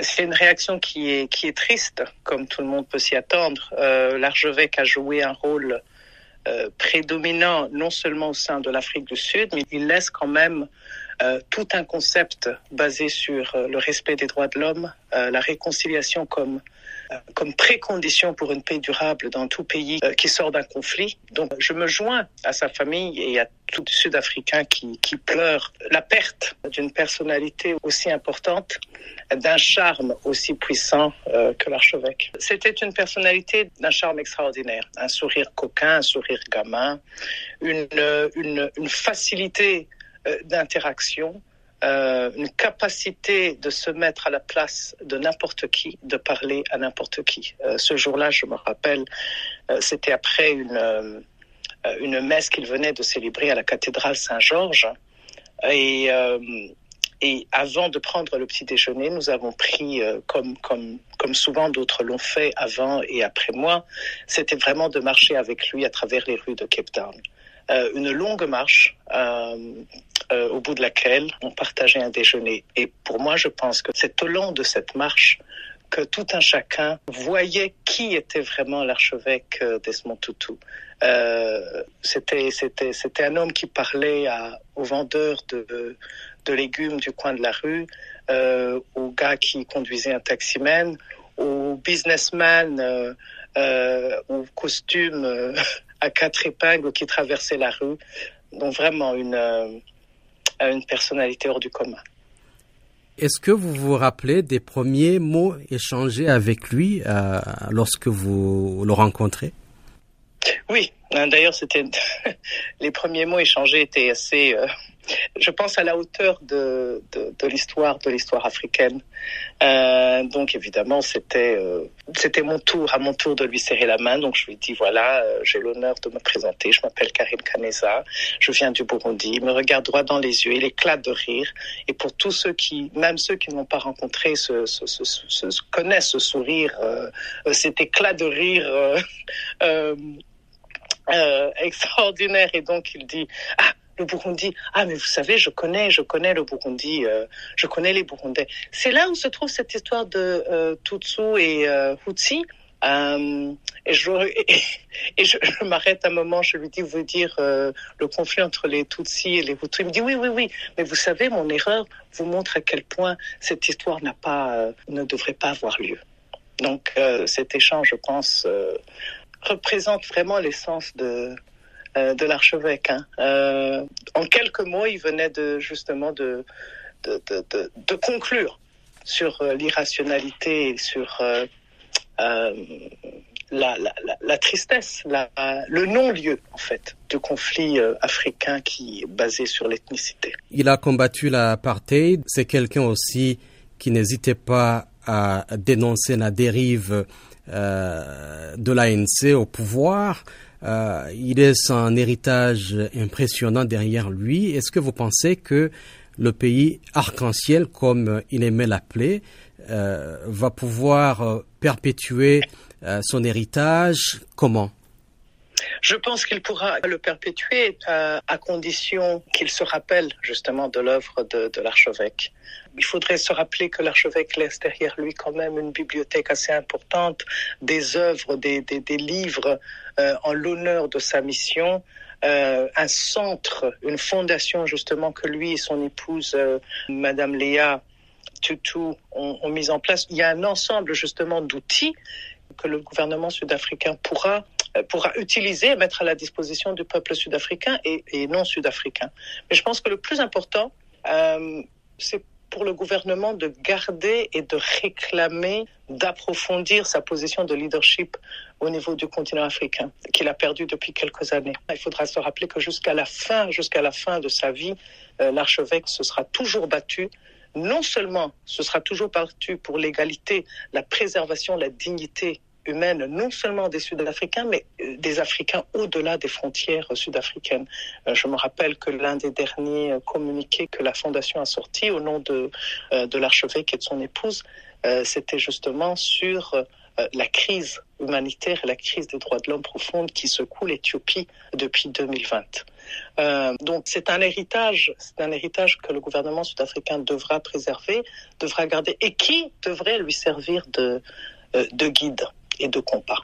C'est une réaction qui est, qui est triste, comme tout le monde peut s'y attendre. Euh, L'archevêque a joué un rôle euh, prédominant non seulement au sein de l'Afrique du Sud, mais il laisse quand même euh, tout un concept basé sur euh, le respect des droits de l'homme, la réconciliation comme comme précondition pour une paix durable dans tout pays qui sort d'un conflit. Donc, je me joins à sa famille et à tout Sud-Africain qui, qui pleure la perte d'une personnalité aussi importante, d'un charme aussi puissant euh, que l'archevêque. C'était une personnalité d'un charme extraordinaire, un sourire coquin, un sourire gamin, une, facilité euh, d'interaction, euh, une capacité de se mettre à la place de n'importe qui, de parler à n'importe qui. Euh, ce jour-là, je me rappelle, euh, c'était après une, une messe qu'il venait de célébrer à la cathédrale Saint-Georges. Et, et avant de prendre le petit déjeuner, nous avons pris, comme, comme, comme souvent d'autres l'ont fait avant et après moi, c'était vraiment de marcher avec lui à travers les rues de Cape Town. une longue marche euh, au bout de laquelle on partageait un déjeuner. Et pour moi, je pense que c'est au long de cette marche que tout un chacun voyait qui était vraiment l'archevêque euh, Desmond Tutu. Euh, c'était c'était c'était un homme qui parlait à, aux vendeurs de de légumes du coin de la rue, euh, aux gars qui conduisaient un taximan, aux businessmen euh, euh, aux costumes euh, à quatre épingles qui traversaient la rue. Donc vraiment une une personnalité hors du commun. Est-ce que vous vous rappelez des premiers mots échangés avec lui euh, lorsque vous le rencontrez? Oui, d'ailleurs, c'était les premiers mots échangés étaient assez euh, je pense à la hauteur de, de, l'histoire de l'histoire africaine. Euh, donc évidemment, c'était euh, c'était mon tour, à mon tour de lui serrer la main. Donc je lui dis voilà, euh, j'ai l'honneur de me présenter. Je m'appelle Karim Kaneza, je viens du Burundi. Il me regarde droit dans les yeux, il éclate de rire. Et pour tous ceux qui, même ceux qui n'ont pas rencontré, ce, ce, ce, ce, connaissent ce sourire, euh, cet éclat de rire. Euh, euh, extraordinaire et donc il dit ah le Burundi. Ah, mais vous savez, je connais, je connais le Burundi, euh, je connais les Burundais. C'est là où se trouve cette histoire de euh, Tutsu et euh, Hutsi. Euh, et je, et, je, m'arrête un moment, je lui dis, vous dire euh, le conflit entre les Tutsis et les Hutus. Il me dit, oui, oui, oui, mais vous savez, mon erreur vous montre à quel point cette histoire n'a pas, euh, ne devrait pas avoir lieu. Donc cet échange, je pense, représente vraiment l'essence de, euh, de l'archevêque. Hein. Euh, en quelques mots, il venait de justement de, de, conclure sur euh, l'irrationalité et sur la, la, la, tristesse, le non-lieu en fait du conflit africain qui est basé sur l'ethnicité. Il a combattu l'apartheid. C'est quelqu'un aussi qui n'hésitait pas à dénoncer la dérive euh, de l'ANC au pouvoir. Euh, il laisse un héritage impressionnant derrière lui. Est-ce que vous pensez que le pays arc-en-ciel, comme il aimait l'appeler, euh, va pouvoir perpétuer son héritage? Comment? Je pense qu'il pourra le perpétuer euh, à condition qu'il se rappelle justement de l'œuvre de, de l'archevêque. Il faudrait se rappeler que l'archevêque laisse derrière lui quand même une bibliothèque assez importante, des œuvres, des, des, des livres euh, en l'honneur de sa mission, euh, un centre, une fondation justement que lui et son épouse, euh, Madame Léa Tutu, ont, ont mis en place. Il y a un ensemble justement d'outils que le gouvernement sud-africain pourra pourra utiliser et mettre à la disposition du peuple sud-africain et, et, non sud-africain. Mais je pense que le plus important, euh, c'est pour le gouvernement de garder et de réclamer, d'approfondir sa position de leadership au niveau du continent africain, qu'il a perdu depuis quelques années. Il faudra se rappeler que jusqu'à la fin, jusqu'à la fin de sa vie, euh, l'archevêque se sera toujours battu non seulement ce sera toujours battu pour l'égalité, la préservation, la dignité humaine, non seulement des Sud-Africains, mais des Africains au-delà des frontières sud-africaines. Je me rappelle que l'un des derniers communiqués que la Fondation a sorti au nom de, de l'archevêque et de son épouse, c'était justement sur la crise humanitaire et la crise des droits de l'homme profonde qui secoue l'Éthiopie depuis 2020. Euh, donc c'est un héritage, c'est un héritage que le gouvernement sud-africain devra préserver, devra garder et qui devrait lui servir de, de guide et de compas.